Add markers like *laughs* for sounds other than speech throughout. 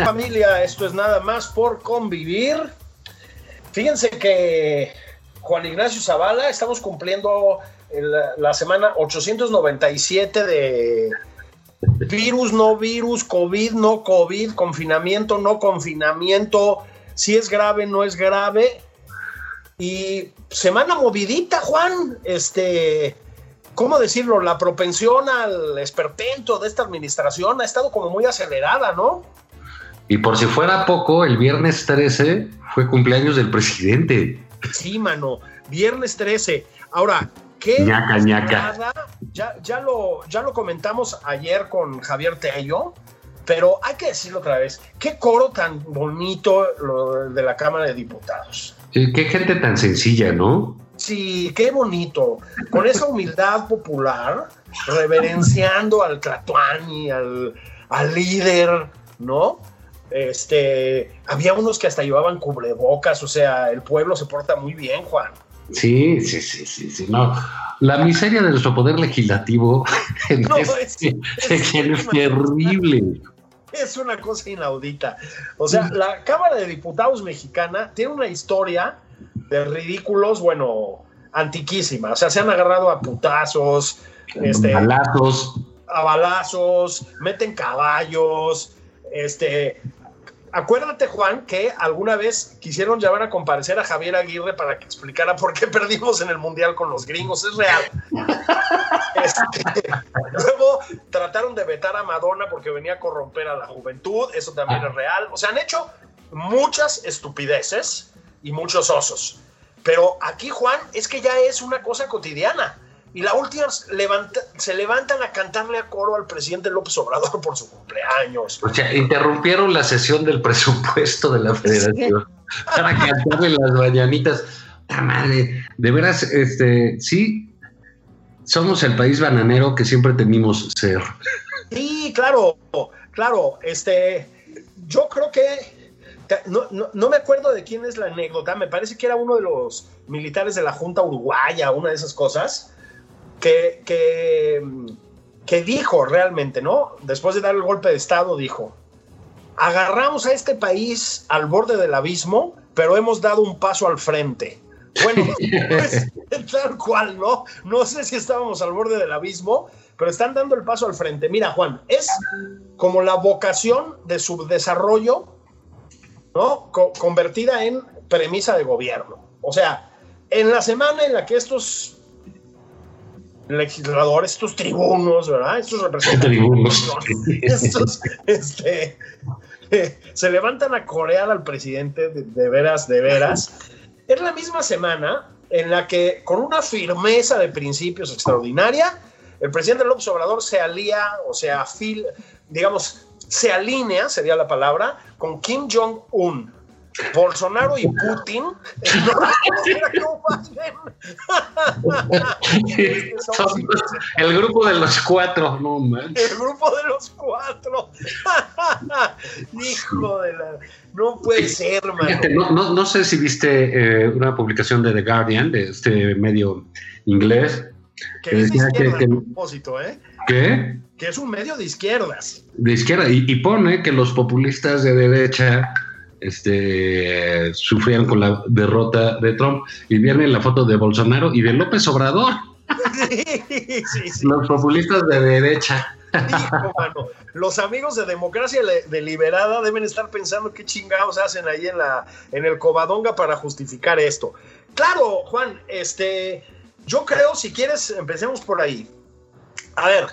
*laughs* familia, esto es nada más por convivir. Fíjense que Juan Ignacio Zavala, estamos cumpliendo la semana 897 de virus, no virus, COVID, no COVID, confinamiento, no confinamiento, si es grave, no es grave. Y semana movidita, Juan, este, ¿cómo decirlo? La propensión al esperpento de esta administración ha estado como muy acelerada, ¿no? Y por si fuera poco, el viernes 13 fue cumpleaños del presidente. Sí, mano. Viernes 13. Ahora, ¿qué? Ñaca, ñaca. ya, lo, ya lo comentamos ayer con Javier Tello, pero hay que decirlo otra vez. Qué coro tan bonito lo de la Cámara de Diputados. Eh, Qué gente tan sencilla, ¿no? Sí, qué bonito. Con esa humildad popular, reverenciando al Tlatuani, al, al líder, ¿no? Este, había unos que hasta llevaban cubrebocas, o sea, el pueblo se porta muy bien, Juan. Sí, sí, sí, sí, sí, no. La miseria de nuestro poder legislativo *laughs* No, es, es- *laughs* es- es terrible. *laughs* Es una cosa inaudita. O sea, la Cámara de Diputados mexicana tiene una historia de ridículos, bueno, antiquísima. O sea, se han agarrado a putazos, este, Balazos. a balazos, meten caballos, este. Acuérdate, Juan, que alguna vez quisieron llamar a comparecer a Javier Aguirre para que explicara por qué *laughs* perdimos en el Mundial con los gringos. Es real. *laughs* Este, luego trataron de vetar a Madonna porque venía a corromper a la juventud. Eso también es real. O sea, han hecho muchas estupideces y muchos osos. Pero aquí, Juan, es que ya es una cosa cotidiana. Y la última levanta- se levantan a cantarle a coro al presidente López Obrador por su cumpleaños. O sea, interrumpieron la sesión del presupuesto de la federación para cantarle las mañanitas. ¡Ta madre! De veras, este, sí, somos el país bananero que siempre temimos ser. Sí, claro, claro. Este, yo creo que no, no- no me acuerdo de quién es la anécdota. Me parece que era uno de los militares de la Junta Uruguaya, una de esas cosas, que, que, que dijo realmente, ¿no? Después de dar el golpe de Estado, dijo: agarramos a este país al borde del abismo, pero hemos dado un paso al frente. Bueno, *laughs* pues, tal cual, ¿no? No sé si estábamos al borde del abismo, pero están dando el paso al frente. Mira, Juan, es como la vocación de subdesarrollo, ¿no? Co- convertida en premisa de gobierno. O sea, en la semana en la que estos legisladores, estos tribunos, ¿verdad? Estos representantes Tribunos. estos este, eh, se levantan a corear al presidente de, de veras, de veras. Es la misma semana en la que, con una firmeza de principios extraordinaria, el presidente López Obrador se alía, o sea, afil, digamos, se alinea, sería la palabra, con Kim Jong-un. Bolsonaro y Putin el grupo de los cuatro, no. El grupo de los cuatro. Hijo de la. No puede ser. Fíjate, no, no- no sé si viste eh, una publicación de The Guardian, de este medio inglés, Que es de izquierda, a propósito, ¿eh? ¿Qué? Que es un medio de izquierdas. De izquierda, y, pone que los populistas de derecha este, sufrían con la derrota de Trump. Y viene la foto de Bolsonaro y de López Obrador. Sí, sí, sí. Los populistas de derecha. Los amigos de democracia deliberada deben estar pensando qué chingados hacen ahí en, la, en el Covadonga para justificar esto. Claro, Juan, este, yo creo, si quieres, empecemos por ahí. A ver,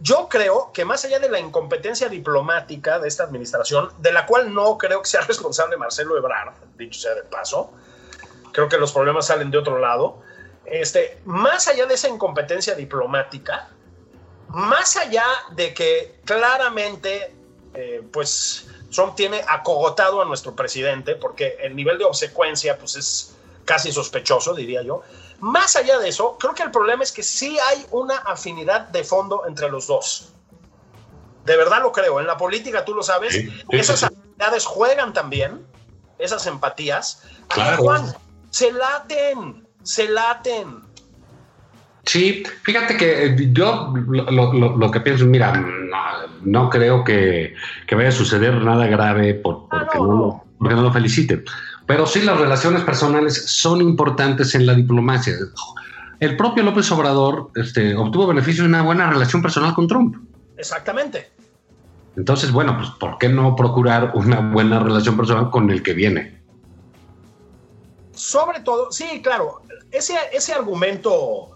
yo creo que más allá de la incompetencia diplomática de esta administración, de la cual no creo que sea *laughs* responsable Marcelo Ebrard, dicho sea de paso, creo que los problemas salen de otro lado. Este, más allá de esa incompetencia diplomática, más allá de que claramente, eh, pues Trump tiene acogotado a nuestro presidente, porque el nivel de obsecuencia, pues es casi sospechoso, diría yo. Más allá de eso, creo que el problema es que sí hay una afinidad de fondo entre los dos. De verdad lo creo. En la política, tú lo sabes, esas afinidades juegan también, esas empatías. Claro. Juan, se laten, se laten. Sí, fíjate que eh, yo lo, que pienso, mira, no, creo que, vaya a suceder nada grave ah, porque, no, lo feliciten, pero sí las relaciones personales son importantes en la diplomacia. El propio López Obrador este, obtuvo beneficio de una buena relación personal con Trump. Exactamente. Entonces, bueno, pues ¿por qué no procurar una buena relación personal con el que viene? Sobre todo, sí, claro, ese, ese argumento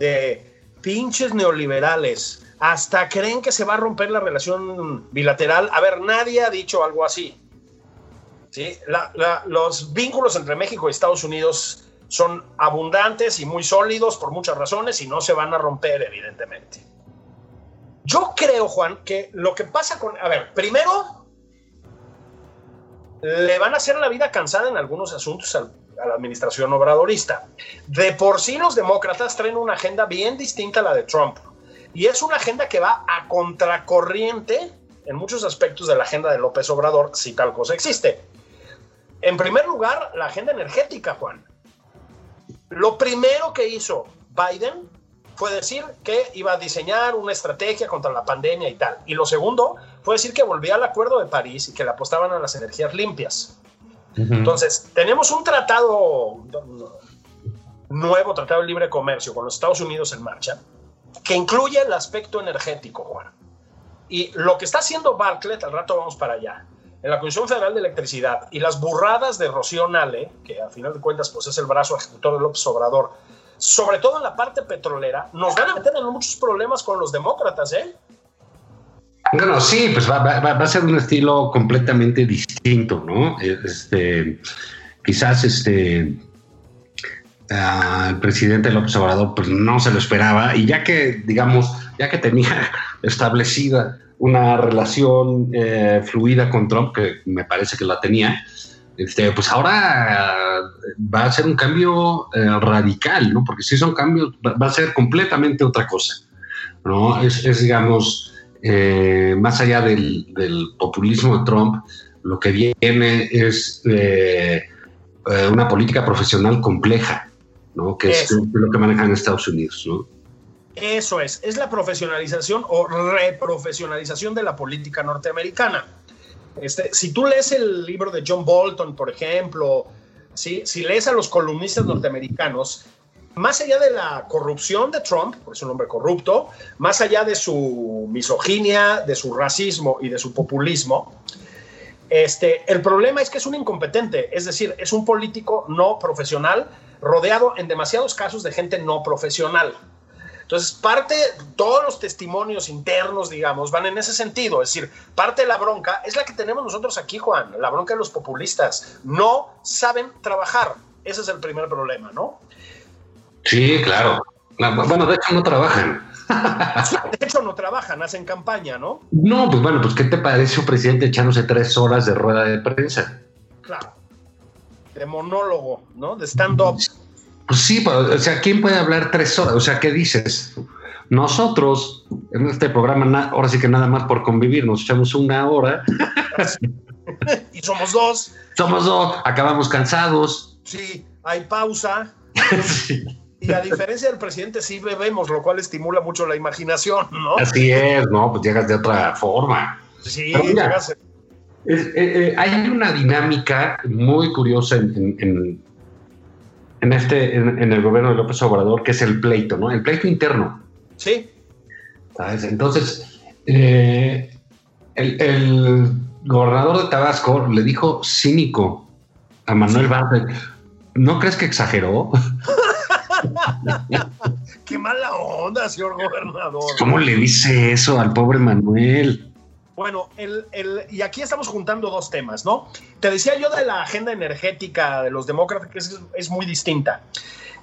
de pinches neoliberales, hasta creen que se va a romper la relación bilateral. A ver, nadie ha dicho algo así. ¿Sí? los vínculos entre México y Estados Unidos son abundantes y muy sólidos por muchas razones y no se van a romper, evidentemente. Yo creo, Juan, que lo que pasa con... A ver, primero, le van a hacer la vida cansada en algunos asuntos al a la administración obradorista. De por sí los demócratas traen una agenda bien distinta a la de Trump. Y es una agenda que va a contracorriente en muchos aspectos de la agenda de López Obrador, si tal cosa existe. En primer lugar, la agenda energética, Juan. Lo primero que hizo Biden fue decir que iba a diseñar una estrategia contra la pandemia y tal. Y lo segundo fue decir que volvía al Acuerdo de París y que le apostaban a las energías limpias. Entonces, tenemos un tratado nuevo, tratado de libre comercio con los Estados Unidos en marcha, que incluye el aspecto energético, Juan. Y lo que está haciendo Bartlett, al rato vamos para allá, en la Comisión Federal de Electricidad y las burradas de Rocío Nale, que a final de cuentas pues es el brazo ejecutor de López Obrador, sobre todo en la parte petrolera, nos van a meter en muchos problemas con los demócratas, ¿eh? Bueno, sí, pues va, a ser un estilo completamente distinto, ¿no? Este, quizás este el presidente López Obrador pues no se lo esperaba y ya que, digamos, ya que tenía *laughs* establecida una relación eh, fluida con Trump, que me parece que la tenía, este, pues ahora va a ser un cambio eh, radical, ¿no? Porque si son cambios, va, a ser completamente otra cosa, ¿no? es digamos, eh, más allá del, populismo de Trump, lo que viene es eh, eh, una política profesional compleja, ¿no? que es lo que manejan Estados Unidos. ¿no? Eso es, es la profesionalización o reprofesionalización de la política norteamericana. Este, si tú lees el libro de John Bolton, por ejemplo, si lees a los columnistas norteamericanos, más allá de la corrupción de Trump, por es un hombre corrupto, más allá de su misoginia, de su racismo y de su populismo, este, el problema es que es un incompetente, es decir, es un político no profesional, rodeado en demasiados casos de gente no profesional. Entonces, parte, todos los testimonios internos, digamos, van en ese sentido. Es decir, parte de la bronca es la que tenemos nosotros aquí, Juan, la bronca de los populistas. No saben trabajar. Ese es el primer problema, ¿no? Sí, claro. Bueno, de hecho no trabajan. de hecho no trabajan, hacen campaña, ¿no? No, pues bueno, pues ¿qué te parece un presidente echándose tres horas de rueda de prensa? Claro. De monólogo, ¿no? De stand-up. Pues sí, pues, o sea, ¿quién puede hablar tres horas? O sea, ¿qué dices? Nosotros, en este programa, ahora sí que nada más por convivir, nos echamos una hora. *laughs* y somos dos. Somos dos, acabamos cansados. Sí, hay pausa. *laughs* sí Y a diferencia del presidente, sí bebemos, lo cual estimula mucho la imaginación, ¿no? Así es, ¿no? Pues llegas de otra forma. Sí, mira, llegas- eh, eh, hay una dinámica muy curiosa en, en- en- en este, en, en el gobierno de López Obrador, que es el pleito, ¿no? El pleito interno. sí, ¿sabes? Entonces, eh, el, el gobernador de Tabasco le dijo cínico a Manuel Bartlett. ¿No crees que exageró? *laughs* qué mala onda, señor gobernador. ¿Cómo le dice eso al pobre Manuel? Bueno, el, el- y aquí estamos juntando dos temas, ¿no? Te decía yo de la agenda energética de los demócratas, que es, es muy distinta.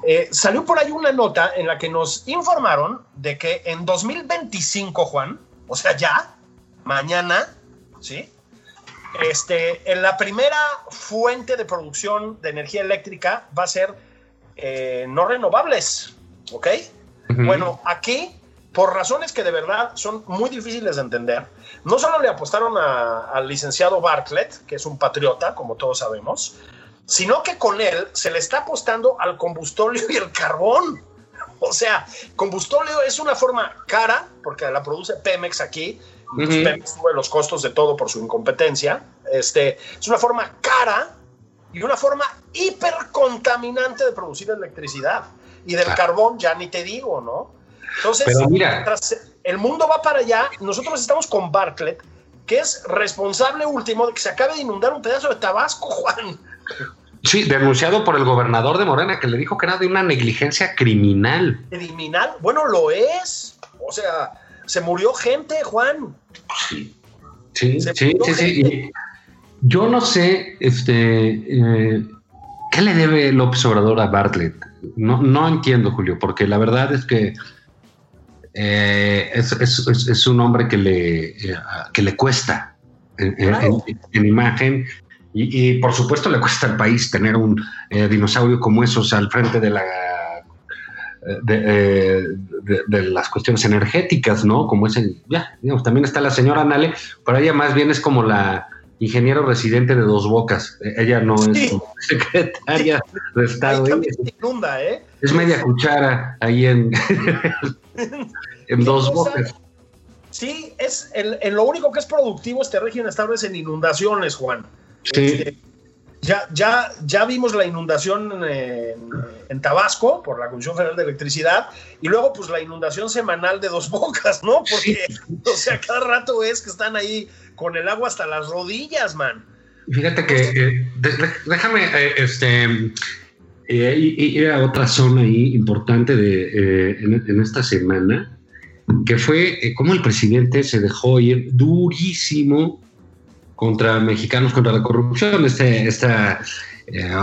Eh, salió por ahí una nota en la que nos informaron de que en 2025, Juan, o sea, ya, mañana, ¿sí? Este, en la primera fuente de producción de energía eléctrica va a ser eh, no renovables, ¿ok? Bueno, aquí, por razones que de verdad son muy difíciles de entender, no solo le apostaron a- al licenciado Bartlett, que es un patriota, como todos sabemos, sino que con él se le está apostando al combustóleo y el carbón. O sea, combustóleo es una forma cara, porque la produce Pemex aquí. y pues Ujú. Pemex sube los costos de todo por su incompetencia. Este, es una forma cara y una forma hipercontaminante de producir electricidad. Y del Ah. carbón ya ni te digo, ¿no? Entonces, Pero mira. mientras el mundo va para allá, nosotros estamos con Bartlett, que es responsable último de que se acabe de inundar un pedazo de Tabasco, *laughs* Juan. Sí, denunciado por el gobernador de Morena, que le dijo que era de una negligencia criminal. Criminal, bueno, lo es. O sea, se murió gente, Juan. Sí, sí, Se sí, sí, Yo no sé, este, eh, ¿qué le debe López Obrador a Bartlett? No, no entiendo, Julio, porque la verdad es que eh, es, es- un hombre que le, eh, que le cuesta en, en- Claro. en- en imagen y, y, por supuesto le cuesta al país tener un eh, dinosaurio como esos al frente de la de, de- de las cuestiones energéticas, ¿no? Como ese, ya, digamos, también está la señora Nale, pero ella más bien es como la ingeniero residente de Dos Bocas. Eh, Ella no Sí. *laughs* es secretaria de Ahí Estado, inunda, ¿eh? es media cuchara ahí en, *laughs* en ¿Qué Dos? Bocas. Sí, es el, lo único que es productivo este régimen estable es en inundaciones, Juan. Sí, Este, ya, ya, ya vimos la inundación en, en Tabasco por la Comisión Federal de Electricidad y luego pues la inundación semanal de dos bocas, ¿no? Porque, *laughs* o sea, cada rato es que están ahí con el agua hasta las rodillas, man. Fíjate que eh, de- de- déjame eh, este eh, ir a otra zona ahí importante de eh, en, en esta semana que fue cómo el presidente se dejó ir durísimo contra mexicanos contra la corrupción este, esta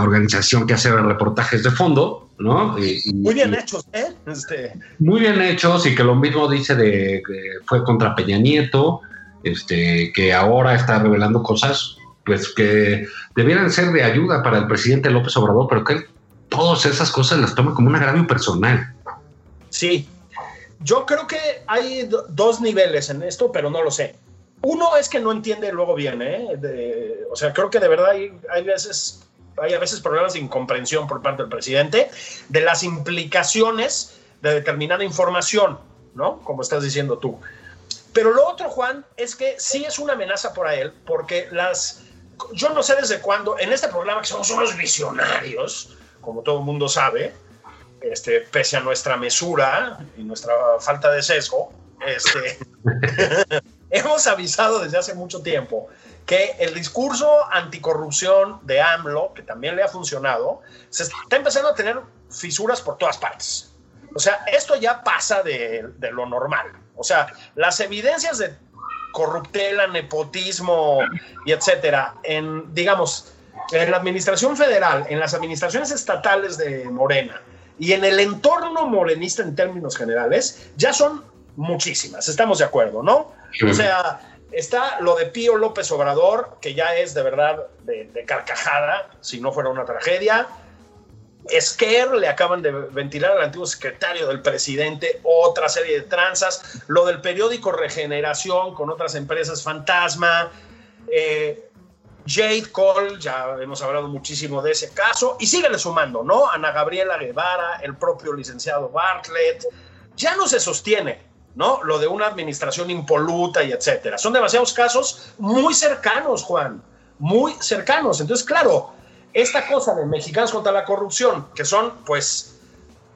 organización que hace reportajes de fondo no Y- y- Muy bien hechos, ¿eh? Este, muy bien hechos y que lo mismo dice de fue contra Peña Nieto, este, que ahora está revelando cosas pues que debieran ser de ayuda para el presidente López Obrador, pero que él todas esas cosas las toma como un agravio personal. Sí. Yo creo que hay do- dos niveles en esto, pero no lo sé. Uno es que no entiende luego bien, ¿eh? O sea, creo que de verdad hay, hay veces hay a veces problemas de incomprensión por parte del presidente de las implicaciones de determinada información, ¿no? Como estás diciendo tú. Pero lo otro, Juan, es que sí es una amenaza para él, porque las. Yo no sé desde cuándo, en este programa que somos unos visionarios, como todo el mundo sabe, este, pese a nuestra mesura y nuestra falta de sesgo, este, *laughs* hemos avisado desde hace mucho tiempo que el discurso anticorrupción de AMLO, que también le ha funcionado, se está empezando a tener fisuras por todas partes. O sea, esto ya pasa de, de lo normal. O sea, las evidencias de corruptela, nepotismo y etcétera, en, digamos, en la administración federal, en las administraciones estatales de Morena y en el entorno morenista en términos generales, ya son muchísimas, estamos de acuerdo, ¿no? O sea, está lo de Pío López Obrador, que ya es de verdad de, de carcajada, si no fuera una tragedia. Esquer le acaban de ventilar al antiguo secretario del presidente otra serie de tranzas, lo del periódico Regeneración con otras empresas fantasma. Eh, Jade Cole, ya hemos hablado muchísimo de ese caso, y síguele sumando, ¿no? Ana Gabriela Guevara, el propio licenciado Bartlett, ya no se sostiene, ¿no? Lo de una administración impoluta y etcétera. Son demasiados casos muy cercanos, Juan, muy cercanos. Entonces, claro, esta cosa de mexicanos contra la corrupción, que son, pues,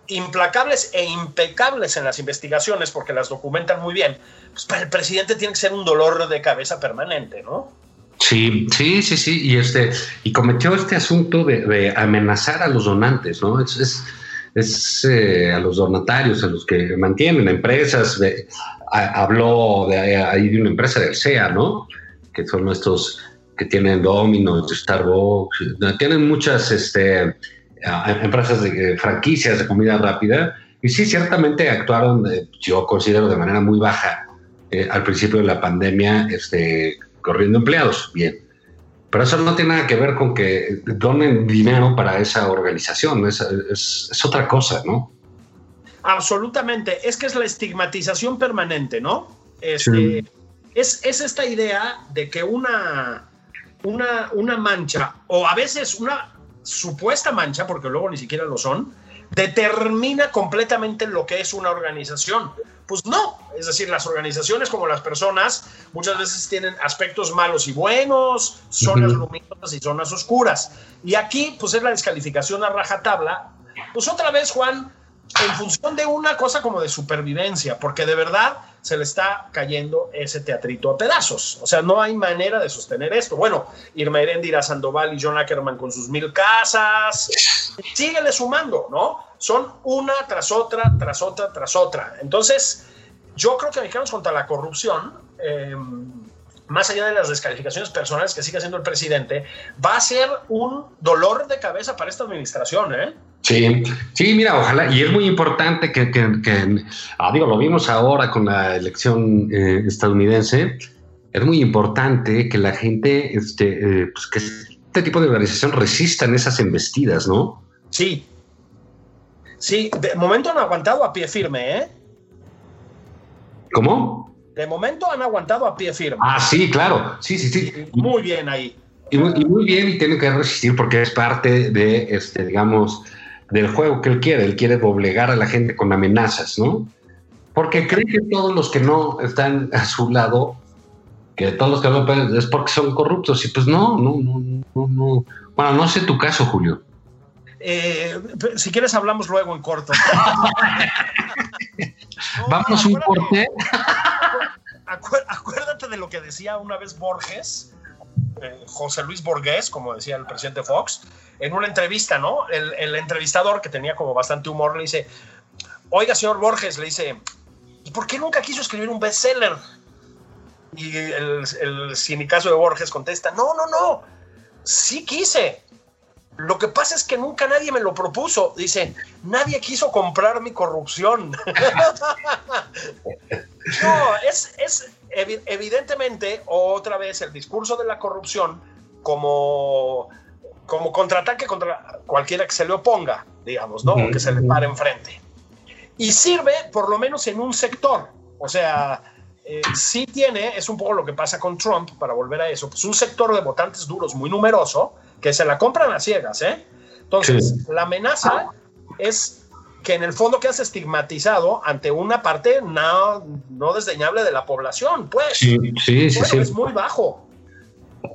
implacables e impecables en las investigaciones porque las documentan muy bien, pues para el presidente tiene que ser un dolor de cabeza permanente, ¿no? Sí, sí, sí, sí, y este, y cometió este asunto de, amenazar a los donantes, ¿no? Es, es, eh, a los donatarios, a los que mantienen empresas, habló de ahí de una empresa del SEA, ¿no? Que son estos que tienen Domino's, Starbucks, tienen muchas este, empresas de franquicias de comida rápida, y sí, ciertamente actuaron, yo considero, de manera muy baja eh, al principio de la pandemia, este, corriendo empleados, bien. Pero eso no tiene nada que ver con que donen dinero para esa organización, es, es, otra cosa, ¿no? Absolutamente, es que es la estigmatización permanente, ¿no? Este, es, es, esta idea de que una, una, una mancha, o a veces una supuesta mancha, porque luego ni siquiera lo son, determina completamente lo que es una organización. Pues no, es decir, las organizaciones como las personas muchas veces tienen aspectos malos y buenos, zonas luminosas y zonas oscuras. Y aquí, pues es la descalificación a rajatabla. Pues otra vez, Juan, en función de una cosa como de supervivencia, porque de verdad se le está cayendo ese teatrito a pedazos. O sea, no hay manera de sostener esto. Bueno, Irma Erendira Sandoval y John Ackerman con sus mil casas, síguele sumando, ¿no? Son una tras otra, tras otra, tras otra. Entonces, yo creo que Mexicanos contra la corrupción, eh, más allá de las descalificaciones personales que sigue haciendo el presidente, va a ser un dolor de cabeza para esta administración, ¿eh? Sí, sí, mira, ojalá, y es muy importante que, ah, digo, lo vimos ahora con la elección eh, estadounidense, es muy importante que la gente, este, eh, pues que este tipo de organización resistan esas embestidas, ¿no? Sí, sí, de momento han aguantado a pie firme, ¿eh? ¿Cómo? De momento han aguantado a pie firme. Ah, sí, claro, sí, sí, sí. Muy bien ahí. Y muy, y muy bien, y tienen que resistir porque es parte de, este, digamos, del juego que él quiere. Él quiere doblegar a la gente con amenazas, ¿no? Porque cree que todos los que no están a su lado, que todos los que no es porque son corruptos. Y pues no, no, no, no, no. Bueno, no sé tu caso, Julio. Eh, si quieres hablamos luego en corto. *laughs* Vamos un corte. *laughs* acuérdate de lo que decía una vez Borges, eh, José Luis Borges, como decía el presidente Fox, en una entrevista, ¿no? El, entrevistador, que tenía como bastante humor, le dice, oiga, señor Borges, le dice, ¿y por qué nunca quiso escribir un bestseller? Y el, el sinicazo de Borges contesta, no, no, no, sí quise. Lo que pasa es que nunca nadie me lo propuso. Dice, nadie quiso comprar mi corrupción. *laughs* no, es, es evidentemente otra vez el discurso de la corrupción como como contraataque contra cualquiera que se le oponga, digamos, ¿no? que se le pare enfrente. Y sirve por lo menos en un sector. O sea, eh, sí tiene, es un poco lo que pasa con Trump, para volver a eso, pues un sector de votantes duros muy numeroso que se la compran a ciegas, ¿eh? Entonces, la amenaza es que en el fondo quedas estigmatizado ante una parte no, no desdeñable de la población, pues. Sí, sí, sí. Es muy bajo.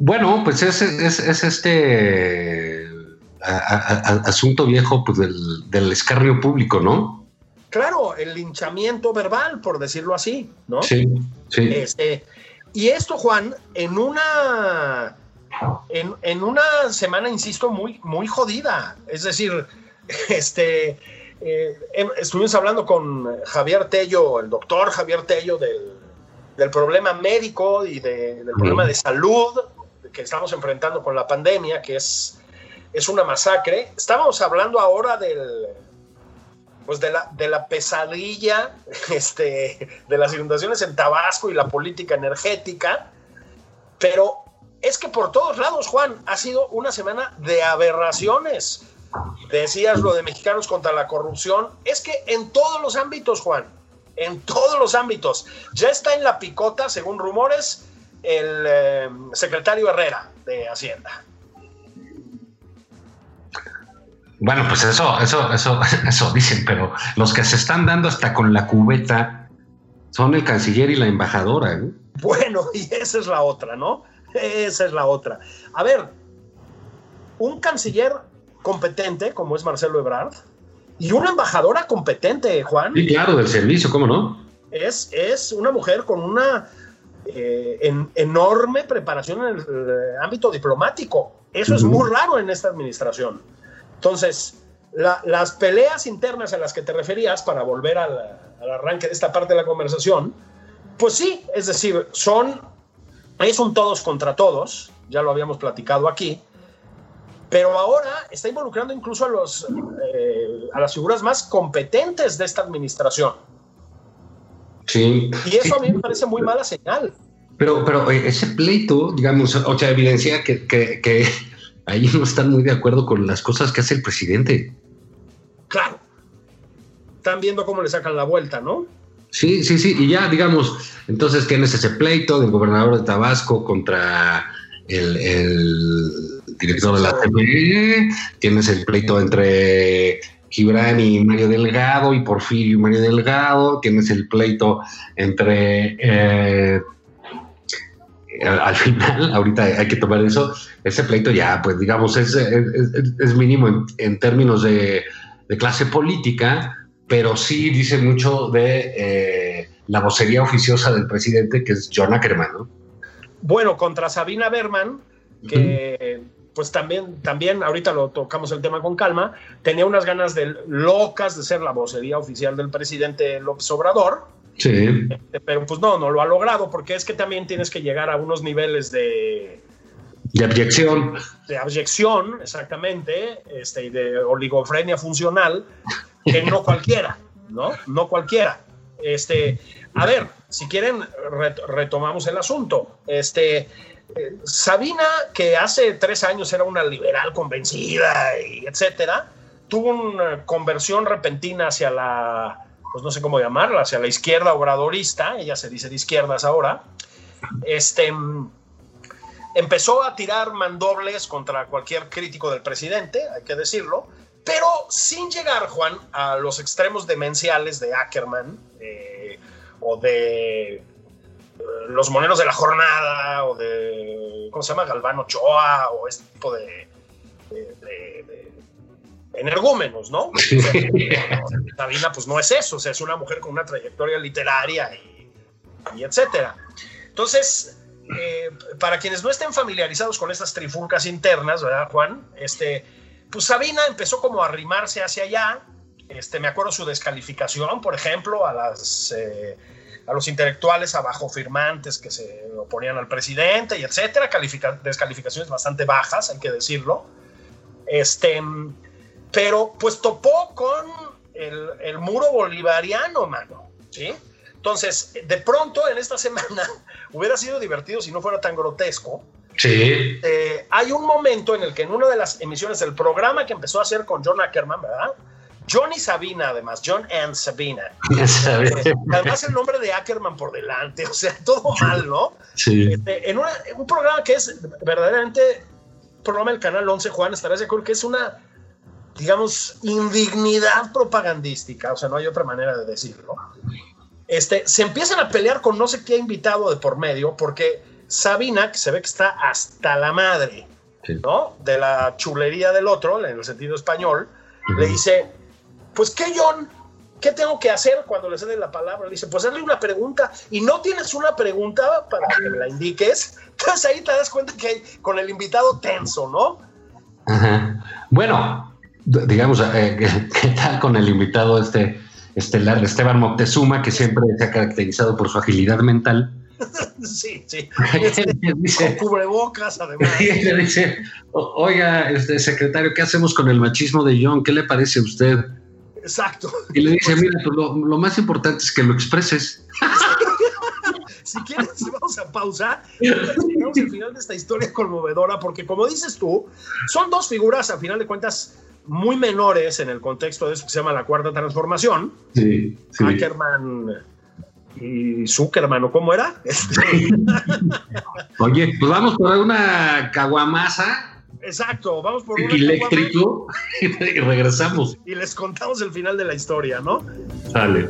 Bueno, pues es, es, este asunto viejo pues, del, escarnio público, ¿no? Claro, el linchamiento verbal, por decirlo así, ¿no? Sí, sí. Este, y esto, Juan, en una, en, una semana, insisto, muy, muy jodida. Es decir, *laughs* este, eh, em, estuvimos hablando con Javier Tello, el doctor Javier Tello, del, problema médico y del problema de salud que estamos enfrentando con la pandemia, que es, es una masacre. Estábamos hablando ahora del, pues de, la, de la pesadilla *laughs* este, de las inundaciones en Tabasco y la política energética, pero es que por todos lados, Juan, ha sido una semana de aberraciones. Decías lo de mexicanos contra la corrupción, es que en todos los ámbitos, Juan, en todos los ámbitos, ya está en la picota, según rumores, el em, secretario Herrera de Hacienda. Bueno, pues eso, eso, eso, *laughs* eso dicen, pero los que se están dando hasta con la cubeta son el canciller y la embajadora. ¿eh? Bueno, *laughs* y esa es la otra, ¿no? Esa es la otra. A ver, un canciller competente, como es Marcelo Ebrard, y una embajadora competente, Juan. Sí, claro, del servicio, ¿cómo no? Es, es una mujer con una eh, en, enorme preparación en el, eh, ámbito diplomático. Eso es muy raro en esta administración. Entonces, las peleas internas a las que te referías, para volver al, al, arranque de esta parte de la conversación, pues sí, es decir, son, es un todos contra todos, ya lo habíamos platicado aquí, pero ahora está involucrando incluso a, los, eh, a las figuras más competentes de esta administración. Sí. Y eso a mí me parece muy mala señal. Pero, pero eh, ese pleito, digamos, o sea, evidencia que, que, que ahí no están muy de acuerdo con las cosas que hace el presidente. Claro. Están viendo cómo le sacan la vuelta, ¿no? Sí, sí, sí. Y ya, digamos, entonces tienes ese pleito del gobernador de Tabasco contra el, el director de la TPE, tienes el pleito entre Gibran y Mario Delgado y Porfirio y Mario Delgado, tienes el pleito entre... Eh, al final, *laughs* ahorita hay que tomar eso, ese pleito ya, pues digamos, es, es, mínimo en, términos de, clase política, pero sí dice mucho de eh, la vocería oficiosa del presidente, que es John Ackerman, ¿no? Bueno, contra Sabina Berman, que pues también, también, ahorita lo tocamos el tema con calma, tenía unas ganas de locas de ser la vocería oficial del presidente López Obrador. Sí. Este, pero pues no, no lo ha logrado, porque es que también tienes que llegar a unos niveles de. De abyección. De abyección, exactamente, este, y de oligofrenia funcional, que no *laughs* cualquiera, ¿no? No cualquiera. Este, a ver, si quieren, retomamos el asunto. Este, Sabina, que hace tres años era una liberal convencida y etcétera, tuvo una conversión repentina hacia la, pues no sé cómo llamarla, hacia la izquierda obradorista, ella se dice de izquierdas ahora, este, empezó a tirar mandobles contra cualquier crítico del presidente, hay que decirlo, pero sin llegar, Juan, a los extremos demenciales de Ackerman eh, o de los moneros de la jornada o de, ¿cómo se llama? Galvano Ochoa o este tipo de, energúmenos, ¿no? *laughs* Sabina, pues no es eso, o sea, es una mujer con una trayectoria literaria y, etcétera. Entonces, eh, para quienes no estén familiarizados con estas trifulcas internas, ¿verdad, Juan? Este, pues Sabina empezó como a arrimarse hacia allá. Este, me acuerdo su descalificación, por ejemplo, a las eh, a los intelectuales abajo firmantes que se oponían al presidente y etcétera, descalificaciones bastante bajas, hay que decirlo. Este, pero pues topó con el, el muro bolivariano, mano, ¿sí? Entonces, de pronto en esta semana *laughs* hubiera sido divertido si no fuera tan grotesco. Sí. Eh, hay un momento en el que en una de las emisiones del programa que empezó a hacer con John Ackerman, ¿verdad? John y Sabina, además, John and Sabina. *laughs* además, el nombre de Ackerman por delante, o sea, todo mal, ¿no? Sí. Este, en, un programa que es verdaderamente, programa del Canal 11, Juan, estarás de acuerdo que es una, digamos, indignidad propagandística, o sea, no hay otra manera de decirlo. Este, se empiezan a pelear con no sé qué invitado de por medio, porque Sabina, que se ve que está hasta la madre, ¿no? De la chulería del otro, en el sentido español, le dice, pues ¿qué, John? ¿Qué tengo que hacer cuando le cede la palabra? Le dice, pues hazle una pregunta y no tienes una pregunta para que me la indiques. Entonces ahí te das cuenta que hay con el invitado tenso, ¿no? Bueno, digamos, eh, ¿qué tal con el invitado este estelar Esteban Moctezuma, que siempre se ha caracterizado por su agilidad mental? *laughs* sí, sí. *laughs* Este, con cubrebocas, además. le *laughs* dice, oiga, este secretario, ¿qué hacemos con el machismo de John? ¿Qué le parece a usted? Exacto. Y le dice, mira, pues lo, más importante es que lo expreses. *laughs* si quieres, vamos a pausar y al final de esta historia conmovedora, porque como dices tú, son dos figuras, al final de cuentas, muy menores en el contexto de eso que se llama la cuarta transformación. Sí, Ackerman y Zuckerman, ¿o cómo era? *laughs* Oye, pues vamos por una caguamasa Exacto, vamos por un eléctrico *laughs* y regresamos. Y les contamos el final de la historia, ¿no? Sale.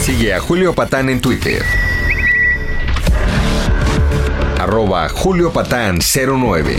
Sigue a Julio Patán en Twitter. Arroba Julio Patán 09.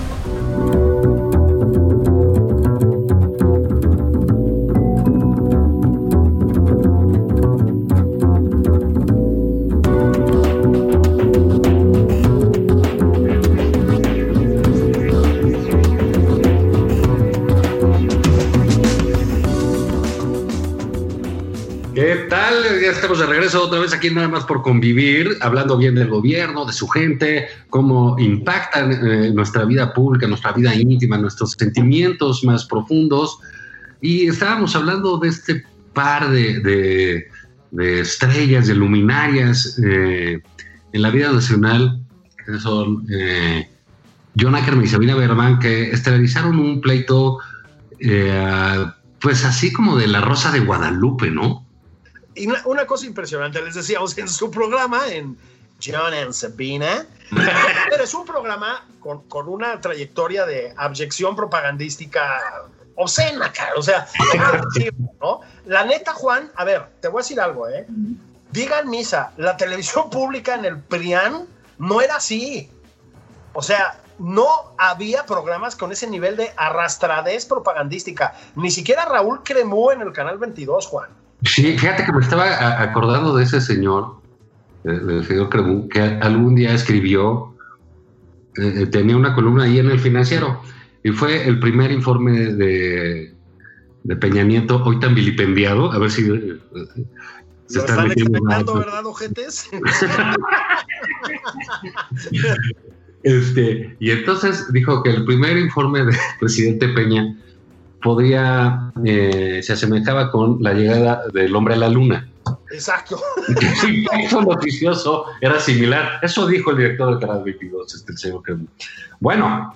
Vez aquí nada más por convivir, hablando bien del gobierno, de su gente, cómo impactan eh, nuestra vida pública, nuestra vida íntima, nuestros sentimientos más profundos. Y estábamos hablando de este par de, estrellas, de luminarias eh, en la vida nacional, que son eh, John y Sabina Berman, que esterilizaron un pleito, pues así como de la Rosa de Guadalupe, ¿no? Y una, cosa impresionante, les decíamos en su programa, en John and Sabina, *laughs* pero es un programa con, con, una trayectoria de abyección propagandística obscena, cara. O sea, ¿no? La neta, Juan, a ver, te voy a decir algo, ¿eh? Digan misa, la televisión pública en el PRIAN no era así. O sea, no había programas con ese nivel de arrastradez propagandística. Ni siquiera Raúl Cremú en el Canal 22, Juan. Sí, fíjate que me estaba acordando de ese señor, del señor Cremú, que algún día escribió, eh, tenía una columna ahí en el financiero, y fue el primer informe de, Peña Nieto, hoy tan vilipendiado, a ver si eh, se están, metiendo. ¿verdad, ojetes? *laughs* este, y entonces dijo que el primer informe del presidente Peña podría, eh, se asemejaba con la llegada del hombre a la luna. Exacto. *laughs* Eso noticioso era similar. Eso dijo el director del canal 22, este, el señor que... Bueno,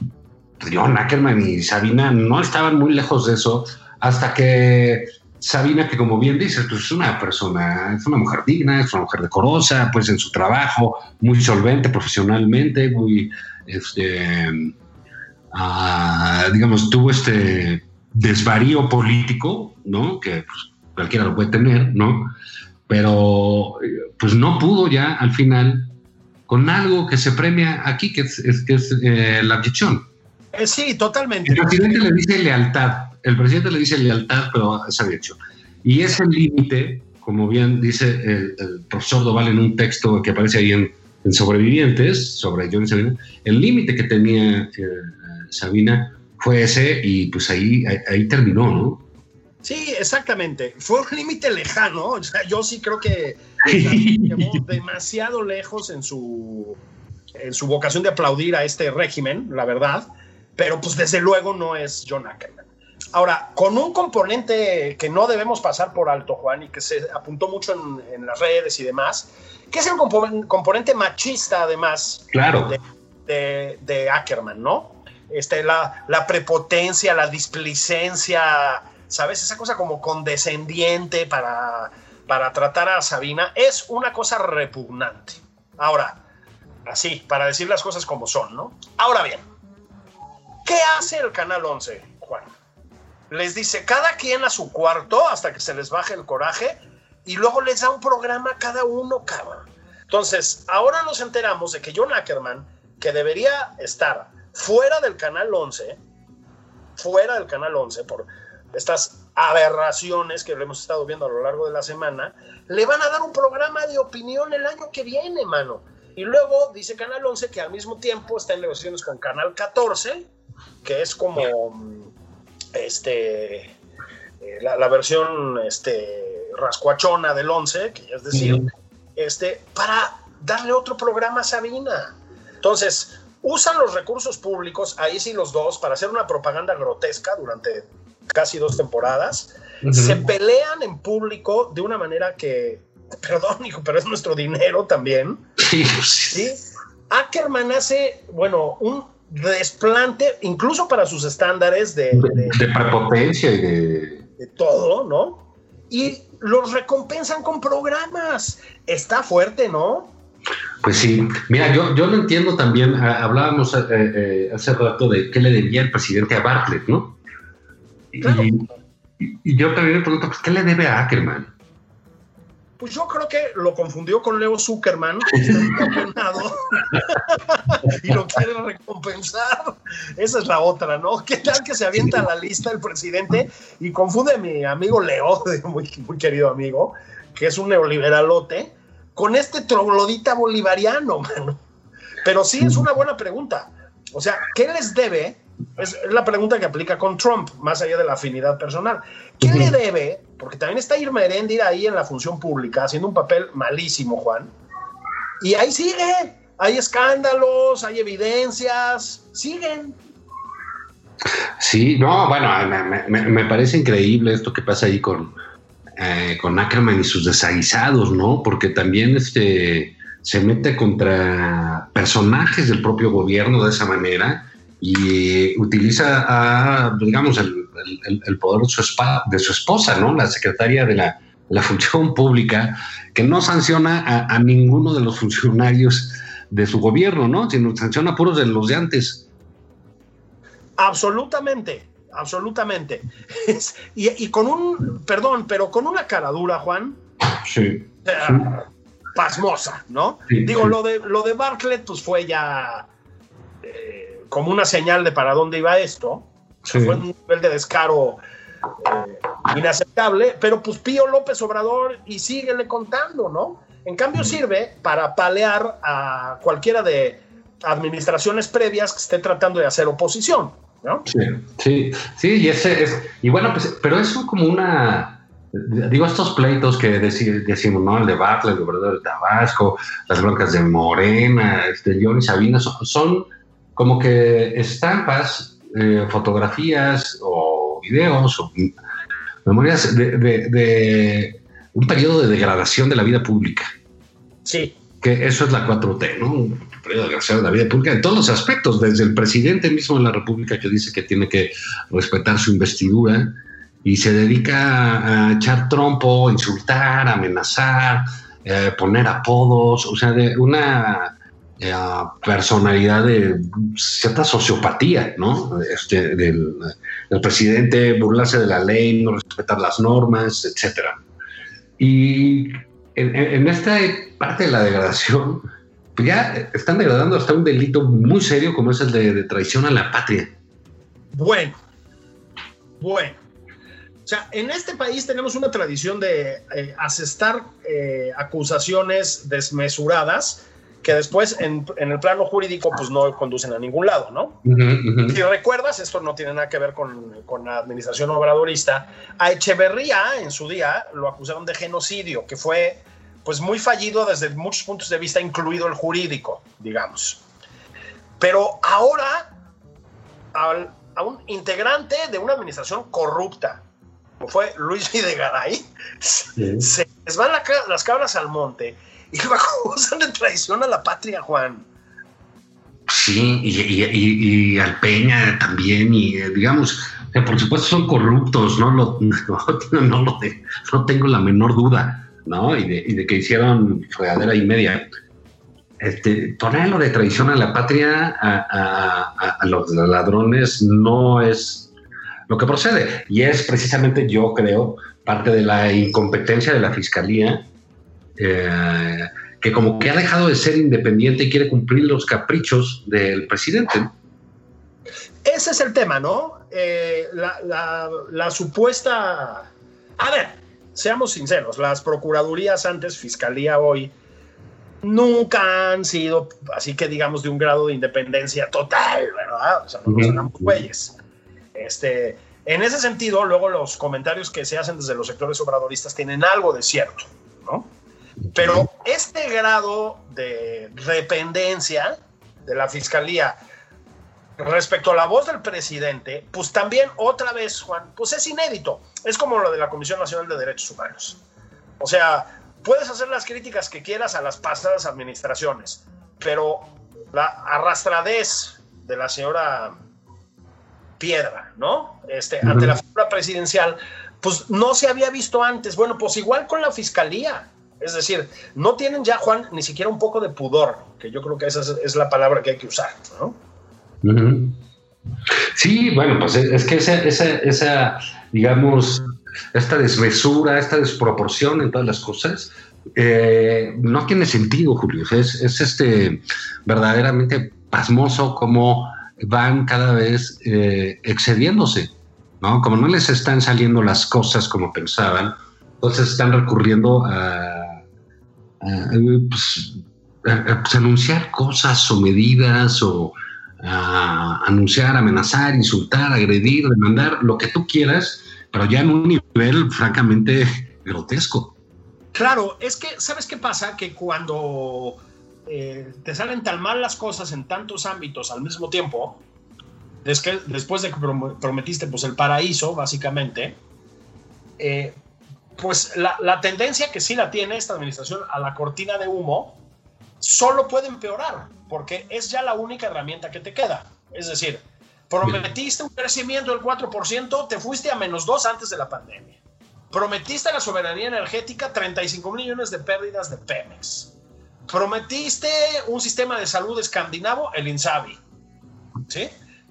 John Ackerman y Sabina no estaban muy lejos de eso hasta que Sabina, que como bien dices, pues es una persona, es una mujer digna, es una mujer decorosa, pues en su trabajo, muy solvente profesionalmente, muy, este, ah, digamos, tuvo este desvarío político, ¿no? Que pues, cualquiera lo puede tener, ¿no? Pero pues no pudo ya al final con algo que se premia aquí, que es, que es eh, la adicción. Eh, sí, totalmente. El presidente le dice lealtad, el presidente le dice lealtad, pero es adicción. Y ese límite, como bien dice el, profesor Doval en un texto que aparece ahí en, Sobrevivientes, sobre Johnny Sabina, el límite que tenía eh, Sabina fue ese y pues ahí, ahí, terminó, ¿no? Sí, exactamente. Fue un límite lejano. O sea, yo sí creo que *laughs* llegó demasiado lejos en su, en su vocación de aplaudir a este régimen, la verdad. Pero pues desde luego no es John Ackerman. Ahora, con un componente que no debemos pasar por alto, Juan, y que se apuntó mucho en, las redes y demás, que es el componente machista, además, claro. de, de Ackerman, ¿no? Este, la, la prepotencia, la displicencia, ¿sabes? Esa cosa como condescendiente para, para tratar a Sabina es una cosa repugnante. Ahora, así, para decir las cosas como son, ¿no? Ahora bien, ¿qué hace el Canal 11, Juan? Les dice cada quien a su cuarto hasta que se les baje el coraje y luego les da un programa cada uno, cabrón. Entonces, ahora nos enteramos de que John Ackerman, que debería estar fuera del canal 11, fuera del canal 11, por estas aberraciones que lo hemos estado viendo a lo largo de la semana, le van a dar un programa de opinión el año que viene, mano. Y luego dice Canal 11 que al mismo tiempo está en negociaciones con Canal 14, que es como este eh, la, versión este, rascuachona del 11, que es decir, este, para darle otro programa a Sabina. Entonces, usan los recursos públicos, ahí sí los dos, para hacer una propaganda grotesca durante casi dos temporadas. Se pelean en público de una manera que, perdón, hijo, pero es nuestro dinero también. Sí. Ackerman hace, bueno, un desplante, incluso para sus estándares de, de, prepotencia y de... de todo, ¿no? Y los recompensan con programas. Está fuerte, ¿no? Pues sí, mira, yo, yo lo entiendo también, ah, hablábamos eh, eh, hace rato de qué le debía el presidente a Bartlett, ¿no? Y, yo también me pregunto, pues, ¿qué le debe a Ackerman? Pues yo creo que lo confundió con Leo Zuckerman, *laughs* y lo quiere recompensar. Esa es la otra, ¿no? ¿Qué tal que se avienta a la lista el presidente y confunde a mi amigo Leo, *laughs* muy, muy querido amigo, que es un neoliberalote, con este troglodita bolivariano, *laughs* mano. Pero sí es una buena pregunta. O sea, ¿qué les debe? Es, la pregunta que aplica con Trump, más allá de la afinidad personal. ¿Qué le debe? Porque también está Irma Heréndira ahí en la función pública, haciendo un papel malísimo, Juan. Y ahí sigue. Hay escándalos, hay evidencias, siguen. Sí, no, bueno, me parece increíble esto que pasa ahí con, eh, con Ackerman y sus desaguisados, ¿no? Porque también este, se mete contra personajes del propio gobierno de esa manera y utiliza, digamos, el, poder de su, esposa, ¿no? La secretaria de la, función pública, que no sanciona a, ninguno de los funcionarios de su gobierno, ¿no? Sino sanciona puros de los de antes. Absolutamente absolutamente. *laughs* y, con un, perdón, pero con una cara dura, Juan. Sí. pasmosa, ¿no? Digo, Lo, de, lo de Bartlett, pues fue ya eh, como una señal de para dónde iba esto. Fue un nivel de descaro eh, inaceptable, pero pues Pío López Obrador y síguele contando, ¿no? En cambio sirve para palear a cualquiera de administraciones previas que esté tratando de hacer oposición. Sí, sí, sí, y ese es, y bueno, pues, pero eso como una, digo, estos pleitos que decimos, ¿no? El de Bartlett, el gobernador de Tabasco, las broncas de Morena, este, Johnny Sabina, son, como que estampas, eh, fotografías o videos o memorias de, de, un periodo de degradación de la vida pública. Sí. Que eso es la 4T, ¿no? De la vida pública en todos los aspectos, desde el presidente mismo de la República que dice que tiene que respetar su investidura y se dedica a echar trompo, insultar, amenazar, eh, poner apodos, o sea, de una eh, personalidad de cierta sociopatía, ¿no? Este, del, presidente burlarse de la ley, no respetar las normas, etcétera. Y en, en, esta parte de la degradación, ya están degradando hasta un delito muy serio como es el de, traición a la patria. Bueno, bueno. O sea, en este país tenemos una tradición de eh, asestar eh, acusaciones desmesuradas que después en, el plano jurídico pues no conducen a ningún lado, ¿no? Si recuerdas, esto no tiene nada que ver con, con, la administración obradorista, a Echeverría en su día lo acusaron de genocidio, que fue pues muy fallido desde muchos puntos de vista, incluido el jurídico, digamos. Pero ahora, a un integrante de una administración corrupta, como fue Luis Videgaray, se les van las cabras al monte y acusan de traición a la patria, Juan. Sí, y, al Peña también, y eh, digamos, por supuesto son corruptos, no, lo, *laughs* no, no tengo la menor duda ¿no? Y de, que hicieron fregadera y media. Este, ponerlo de traición a la patria a, los ladrones no es lo que procede. Y es precisamente, yo creo, parte de la incompetencia de la fiscalía, eh, que como que ha dejado de ser independiente y quiere cumplir los caprichos del presidente. Ese es el tema, ¿no? Eh, la, la supuesta... A ver, seamos sinceros, las procuradurías antes, fiscalía hoy, nunca han sido, así que digamos, de un grado de independencia total, ¿verdad? O sea, no nos hagamos güeyes. Este, en ese sentido, luego los comentarios que se hacen desde los sectores obradoristas tienen algo de cierto, ¿no? Pero este grado de dependencia de la fiscalía respecto a la voz del presidente, pues también otra vez, Juan, pues es inédito. Es como lo de la Comisión Nacional de Derechos Humanos. O sea, puedes hacer las críticas que quieras a las pasadas administraciones, pero la arrastradez de la señora Piedra, ¿no? Este, ante la figura presidencial, pues no se había visto antes. Bueno, pues igual con la fiscalía. Es decir, no tienen ya, Juan, ni siquiera un poco de pudor, que yo creo que esa es, la palabra que hay que usar, ¿no? Sí, bueno, pues es que esa, esa, esa digamos, esta desmesura, esta desproporción en todas las cosas, eh, no tiene sentido, Julio. Es, es, este verdaderamente pasmoso cómo van cada vez eh, excediéndose, ¿no? Como no les están saliendo las cosas como pensaban, entonces están recurriendo a, pues, pues, anunciar cosas o medidas o a anunciar, amenazar, insultar, agredir, demandar, lo que tú quieras, pero ya en un nivel francamente grotesco. Claro, es que, ¿sabes qué pasa? Que cuando eh, te salen tan mal las cosas en tantos ámbitos al mismo tiempo, es que después de que prometiste pues, el paraíso, básicamente, eh, pues la, la, tendencia que sí la tiene esta administración a la cortina de humo solo puede empeorar, porque es ya la única herramienta que te queda. Es decir, prometiste un crecimiento del 4%, te fuiste a menos 2 antes de la pandemia. Prometiste la soberanía energética, 35 millones de pérdidas de Pemex. Prometiste un sistema de salud escandinavo, el INSABI. ¿Sí?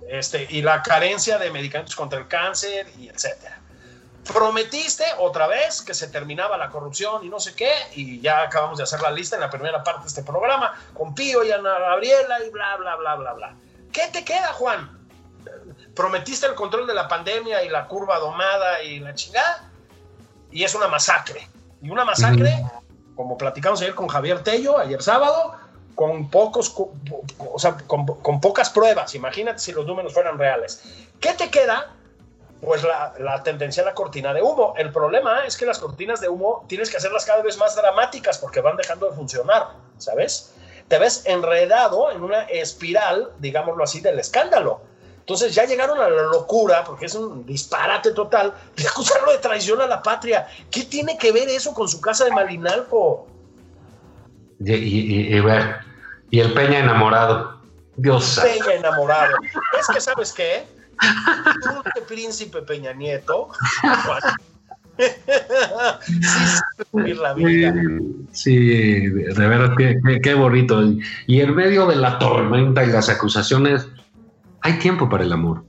Este, y la carencia de medicamentos contra el cáncer y etcétera. Prometiste otra vez que se terminaba la corrupción y no sé qué, y ya acabamos de hacer la lista en la primera parte de este programa con Pío y Ana Gabriela y bla, bla, bla, bla, bla. ¿Qué te queda, Juan? Prometiste el control de la pandemia y la curva domada y la chingada, y es una masacre. Y una masacre, como platicamos ayer con Javier Tello, ayer sábado, con pocos, o sea, con, con, pocas pruebas. Imagínate si los números fueran reales. ¿Qué te queda? Pues la, la, tendencia a la cortina de humo. El problema es que las cortinas de humo tienes que hacerlas cada vez más dramáticas porque van dejando de funcionar, ¿sabes? Te ves enredado en una espiral, digámoslo así, del escándalo. Entonces ya llegaron a la locura, porque es un disparate total, de acusarlo de traición a la patria. ¿Qué tiene que ver eso con su casa de Malinalco? Y, y, el Peña enamorado. Dios Peña enamorado. Es que, ¿sabes qué? Dulce príncipe Peña Nieto. *laughs* sí, de verdad, qué, qué, bonito. Y en medio de la tormenta y las acusaciones, hay tiempo para el amor.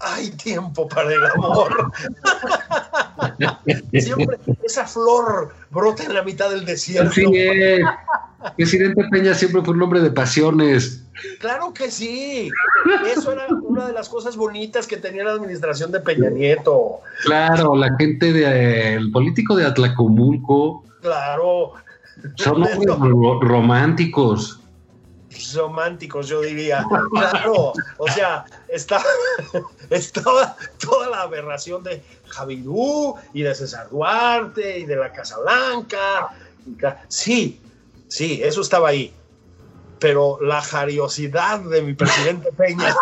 Hay tiempo para el amor. *laughs* *laughs* Siempre esa flor brota en la mitad del desierto. Presidente Peña siempre fue un hombre de pasiones. Claro que sí. Eso era una de las cosas bonitas que tenía la administración de Peña Nieto. Claro, la gente del político de Atlacomulco. Claro. Son hombres románticos románticos, yo diría. Claro, o sea, está, *laughs* toda, toda la aberración de Javidú y de César Duarte y de la Casa Blanca. Sí, sí, eso estaba ahí. Pero la jariosidad de mi presidente Peña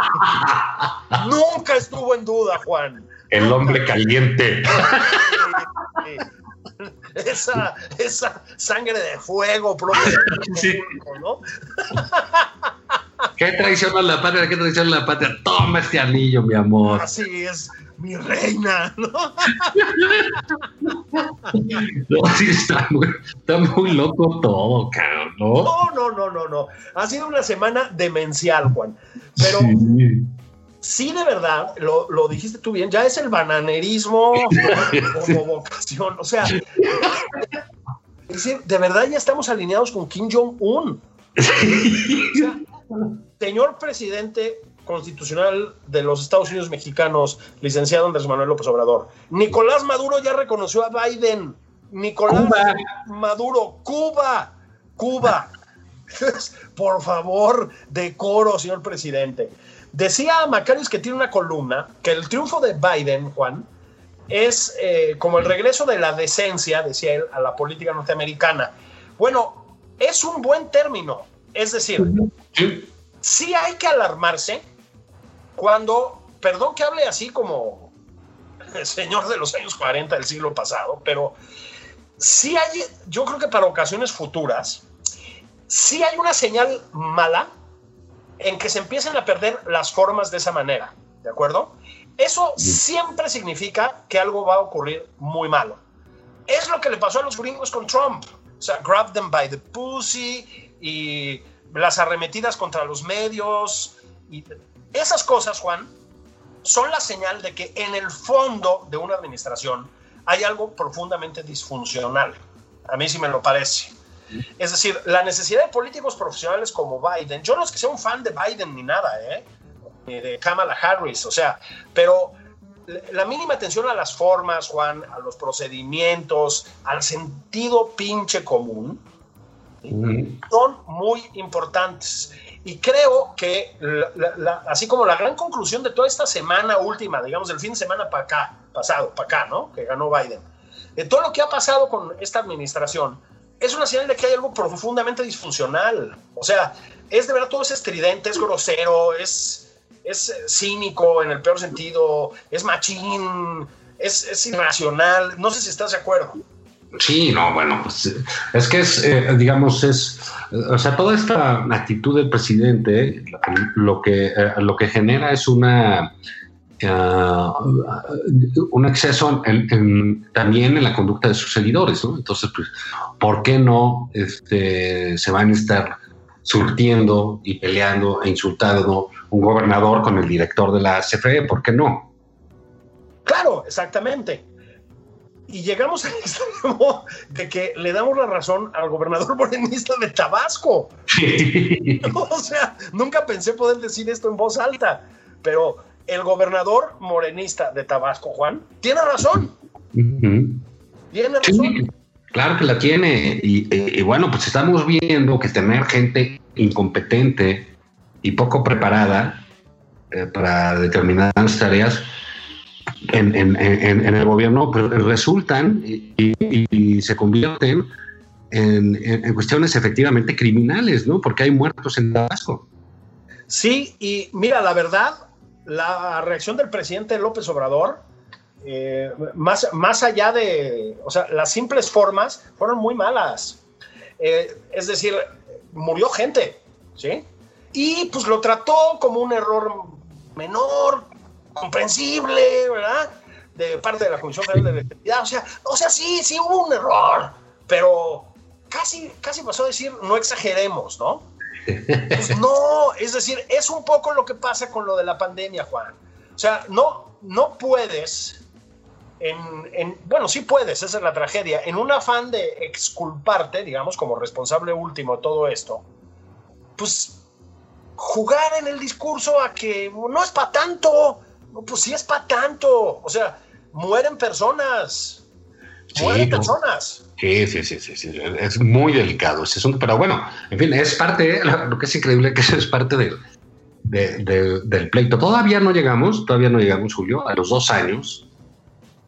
*laughs* nunca estuvo en duda, Juan. El hombre caliente. Esa, esa sangre de fuego propia *laughs* sí. ¿no? ¿Qué traiciona la patria? ¿Qué traiciona la patria? Toma este anillo, mi amor. Así es, mi reina, ¿no? *laughs* no sí, está muy, está muy loco todo, cabrón, ¿no? No, no, no, no, no. Ha sido una semana demencial, Juan. Pero sí de verdad, lo, lo, dijiste tú bien, ya es el bananerismo *laughs* como vocación. O sea, *laughs* de verdad ya estamos alineados con Kim Jong-un. señor presidente constitucional de los Estados Unidos mexicanos, licenciado Andrés Manuel López Obrador, Nicolás Maduro ya reconoció a Biden. Nicolás Maduro, Cuba, Cuba. *laughs* por favor, decoro, señor presidente. Decía Macarius que tiene una columna que el triunfo de Biden, Juan, es eh, como el regreso de la decencia, decía él, a la política norteamericana. Bueno, es un buen término. Es decir, sí, hay que alarmarse cuando, perdón que hable así como el señor de los años 40 del siglo pasado, pero sí hay, yo creo que para ocasiones futuras, sí hay una señal mala en que se empiecen a perder las formas de esa manera, ¿de acuerdo? Eso siempre significa que algo va a ocurrir muy malo. Es lo que le pasó a los gringos con Trump. O sea, grab them by the pussy y las arremetidas contra los medios. Y esas cosas, Juan, son la señal de que en el fondo de una administración hay algo profundamente disfuncional. A mí sí me lo parece. Es decir, la necesidad de políticos profesionales como Biden, yo no es que sea un fan de Biden ni nada, ¿eh? Ni de Kamala Harris, o sea, pero la mínima atención a las formas, Juan, a los procedimientos, al sentido pinche común, son muy importantes. Y creo que, así como la gran conclusión de toda esta semana última, digamos, del fin de semana para acá, pasado, para acá, ¿no? Que ganó Biden, de todo lo que ha pasado con esta administración, es una señal de que hay algo profundamente disfuncional. O sea, es de verdad todo es estridente, es grosero, es, es cínico en el peor sentido, es machín, es, es irracional. No sé si estás de acuerdo. Sí, no, bueno, pues es que es, eh, digamos, es, o sea, toda esta actitud del presidente lo que, eh, lo que genera es una, uh, un exceso también en la conducta de sus seguidores, ¿no? Entonces, pues, ¿por qué no este, se van a estar surtiendo y peleando e insultando un gobernador con el director de la CFE? ¿Por qué no? Claro, exactamente y llegamos al *laughs* extremo de que le damos la razón al gobernador morenista de Tabasco. *laughs* o sea, nunca pensé poder decir esto en voz alta, pero el gobernador morenista de Tabasco, Juan, tiene razón. Tiene razón. claro que la tiene. Y, bueno, pues estamos viendo que tener gente incompetente y poco preparada eh, para determinadas tareas, en, en, el gobierno pues, resultan y, se convierten en, cuestiones efectivamente criminales, ¿no? Porque hay muertos en Tabasco. Sí, y mira, la verdad, la reacción del presidente López Obrador, eh, más, más allá de, o sea, las simples formas fueron muy malas. Eh, es decir, murió gente, ¿sí? Y pues lo trató como un error menor, comprensible, ¿verdad? De parte de la Comisión Federal de Electricidad. O sea, o sea, sí, sí hubo un error, pero casi, casi pasó a decir, no exageremos, ¿no? Pues no, es decir, es un poco lo que pasa con lo de la pandemia, Juan. O sea, no, no puedes, en, bueno, sí puedes, esa es la tragedia, en un afán de exculparte, digamos, como responsable último de todo esto, pues jugar en el discurso a que no es para tanto, pues sí es para tanto. O sea, mueren personas. Mueren personas. Sí, sí, sí, sí, Es muy delicado ese asunto. Pero bueno, en fin, es parte, lo que es increíble que eso es parte del pleito. Todavía no llegamos, todavía no llegamos, Julio, a los dos años.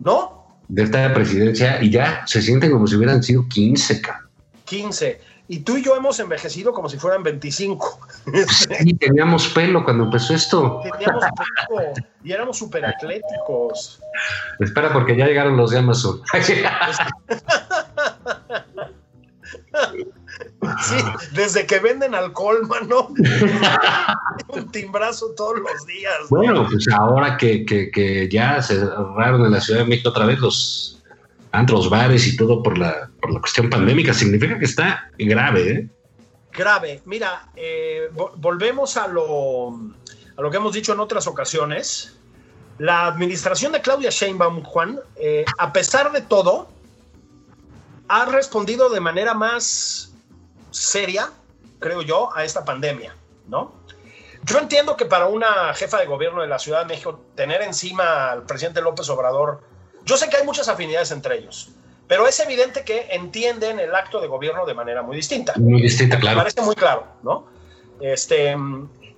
¿No? De esta presidencia y ya se sienten como si hubieran sido 15, 15 y tú y yo hemos envejecido como si fueran 25. Sí, teníamos pelo cuando empezó esto. Teníamos pelo y éramos súper atléticos. Espera, porque ya llegaron los de Amazon. Sí, desde que venden alcohol, mano. Un timbrazo todos los días. Bueno, pues ahora que, que, que ya cerraron en la Ciudad de México otra vez los, antros, bares y todo por la, por la cuestión pandémica. Significa que está grave, ¿eh? Grave. Mira, eh, volvemos a lo, que hemos dicho en otras ocasiones. La administración de Claudia Sheinbaum, Juan, eh, a pesar de todo, ha respondido de manera más seria, creo yo, a esta pandemia, ¿no? Yo entiendo que para una jefa de gobierno de la Ciudad de México tener encima al presidente López Obrador yo sé que hay muchas afinidades entre ellos, pero es evidente que entienden el acto de gobierno de manera muy distinta. Muy distinta, claro. Me parece muy claro, ¿no? Este,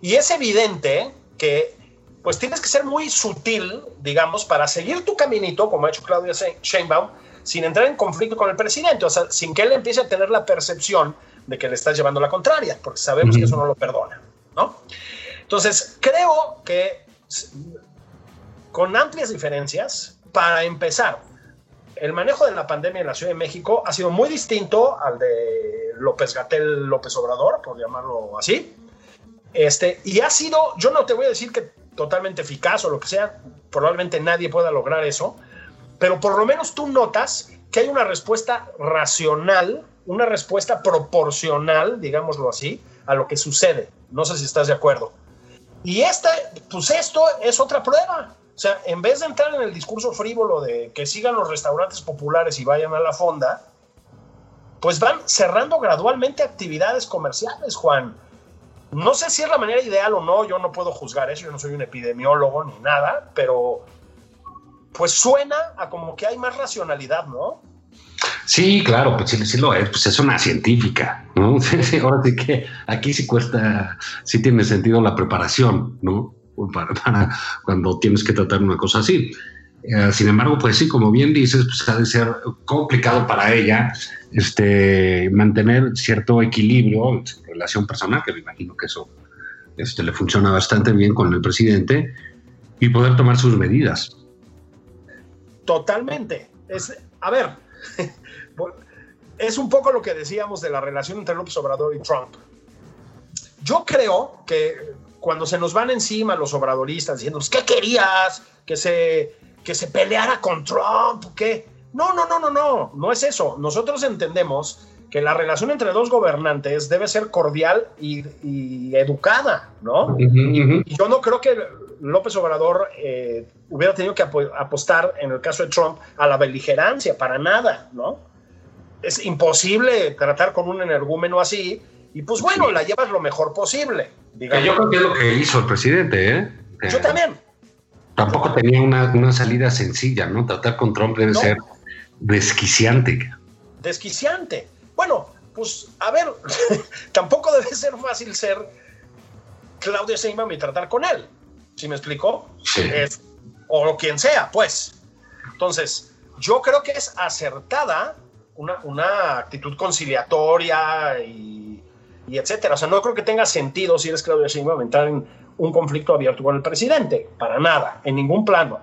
y es evidente que pues tienes que ser muy sutil, digamos, para seguir tu caminito, como ha hecho Claudia Sheinbaum, sin entrar en conflicto con el presidente, o sea, sin que él empiece a tener la percepción de que le estás llevando la contraria, porque sabemos que eso no lo perdona, ¿no? Entonces, creo que con amplias diferencias, para empezar, el manejo de la pandemia en la Ciudad de México ha sido muy distinto al de López Gatel López Obrador, por llamarlo así. Este, y ha sido, yo no te voy a decir que totalmente eficaz o lo que sea, probablemente nadie pueda lograr eso, pero por lo menos tú notas que hay una respuesta racional, una respuesta proporcional, digámoslo así, a lo que sucede. No sé si estás de acuerdo. Y esta, pues esto es otra prueba. O sea, en vez de entrar en el discurso frívolo de que sigan los restaurantes populares y vayan a la fonda, pues van cerrando gradualmente actividades comerciales, Juan. No sé si es la manera ideal o no, yo no puedo juzgar eso, yo no soy un epidemiólogo ni nada, pero pues suena a como que hay más racionalidad, ¿no? Sí, claro, pues sí, lo es, pues es una científica, ¿no? *laughs* Ahora sí que aquí sí cuesta, sí tiene sentido la preparación, ¿no? *laughs* Cuando tienes que tratar una cosa así. Eh, sin embargo, pues sí, como bien dices, pues ha de ser complicado para ella este, mantener cierto equilibrio en su relación personal, que me imagino que eso este, le funciona bastante bien con el presidente, y poder tomar sus medidas. Totalmente. Es, a ver, *laughs* es un poco lo que decíamos de la relación entre López Obrador y Trump. Yo creo que cuando se nos van encima los obradoristas diciendo, ¿qué querías? Que se, que se peleara con Trump, ¿qué? No, no, no, no, no, no es eso. Nosotros entendemos que la relación entre dos gobernantes debe ser cordial y, educada, ¿no? Y yo no creo que López Obrador eh, hubiera tenido que apostar, en el caso de Trump, a la beligerancia, para nada, ¿no? Es imposible tratar con un energúmeno así, y pues bueno, la llevas lo mejor posible. Digamos. Yo creo que es lo que hizo el presidente, ¿eh? Yo también. Tampoco tenía una, salida sencilla, ¿no? Tratar con Trump debe ser desquiciante. Desquiciante. Bueno, pues a ver, *laughs* tampoco debe ser fácil ser Claudio Sheinbaum y tratar con él. ¿Sí me explico? Sí. o quien sea, pues. Entonces, yo creo que es acertada una, actitud conciliatoria y, y, etcétera. O sea, no creo que tenga sentido si eres Claudio Sheinbaum entrar en un conflicto abierto con el presidente. Para nada, en ningún plano.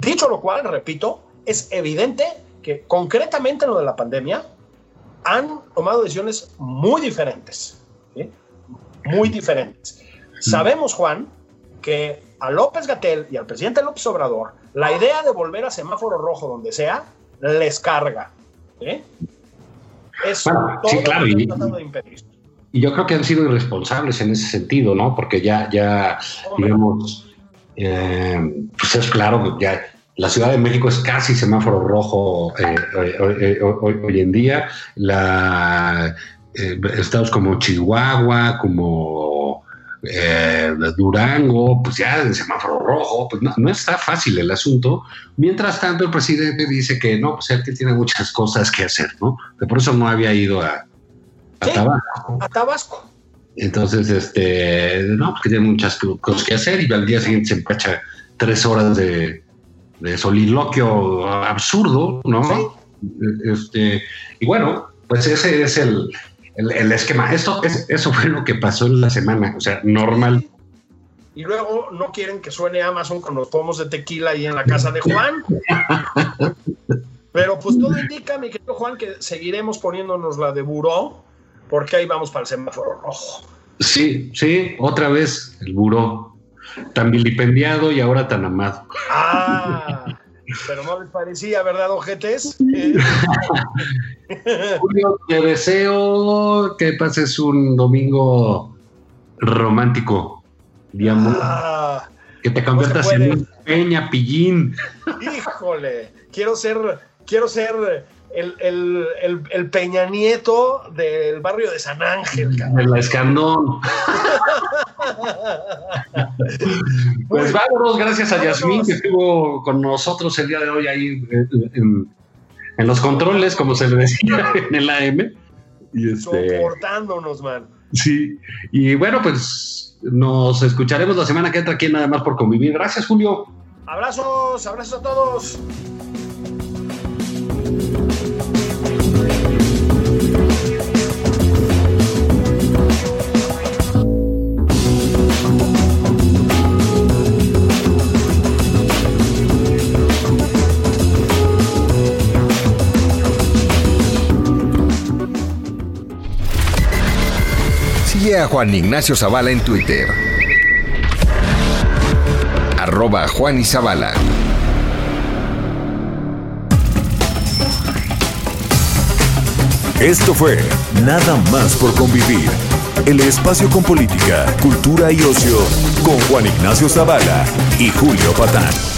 Dicho lo cual, repito, es evidente que concretamente en lo de la pandemia han tomado decisiones muy diferentes. Muy diferentes. Sabemos, Juan, que a López Gatel y al presidente López Obrador, la idea de volver a semáforo rojo donde sea, les carga. Es todo sí, claro, y, y, yo creo que han sido irresponsables en ese sentido, ¿no? Porque ya, ya digamos, eh, pues es claro ya la Ciudad de México es casi semáforo rojo eh, eh, hoy, en día. La, estados como Chihuahua, como Durango, pues ya en semáforo rojo, pues no, está fácil el asunto. Mientras tanto, el presidente dice que no, pues él tiene muchas cosas que hacer, ¿no? Que por eso no había ido a, Tabasco. A Tabasco. Entonces, este, no, pues que tiene muchas cosas que hacer y al día siguiente se empacha tres horas de, de soliloquio absurdo, ¿no? Este, y bueno, pues ese es el, el, esquema. Esto, es, eso fue lo que pasó en la semana, o sea, normal. Y luego no quieren que suene Amazon con los pomos de tequila ahí en la casa de Juan. *laughs* Pero pues todo indica, mi querido Juan, que seguiremos poniéndonos la de buró, porque ahí vamos para el semáforo rojo. Sí, sí, otra vez el buró tan vilipendiado y ahora tan amado. Ah, pero no les parecía, ¿verdad, ojetes? *laughs* Julio, te deseo que pases un domingo romántico, digamos. Ah, que te conviertas en un peña pillín. Híjole, quiero ser, quiero ser el, el, el, Peña Nieto del barrio de San Ángel. De la Escandón. *laughs* pues vámonos, gracias a Yasmín que estuvo con nosotros el día de hoy ahí en los controles, como se le decía *laughs* en el AM. Y este, Soportándonos, man. Sí, y bueno, pues nos escucharemos la semana que entra aquí nada más por convivir. Gracias, Julio. Abrazos, abrazos a todos. Juan Ignacio Zavala en Twitter. Arroba Juan. Esto fue Nada más por convivir. El espacio con política, cultura y ocio con Juan Ignacio Zavala y Julio Patán.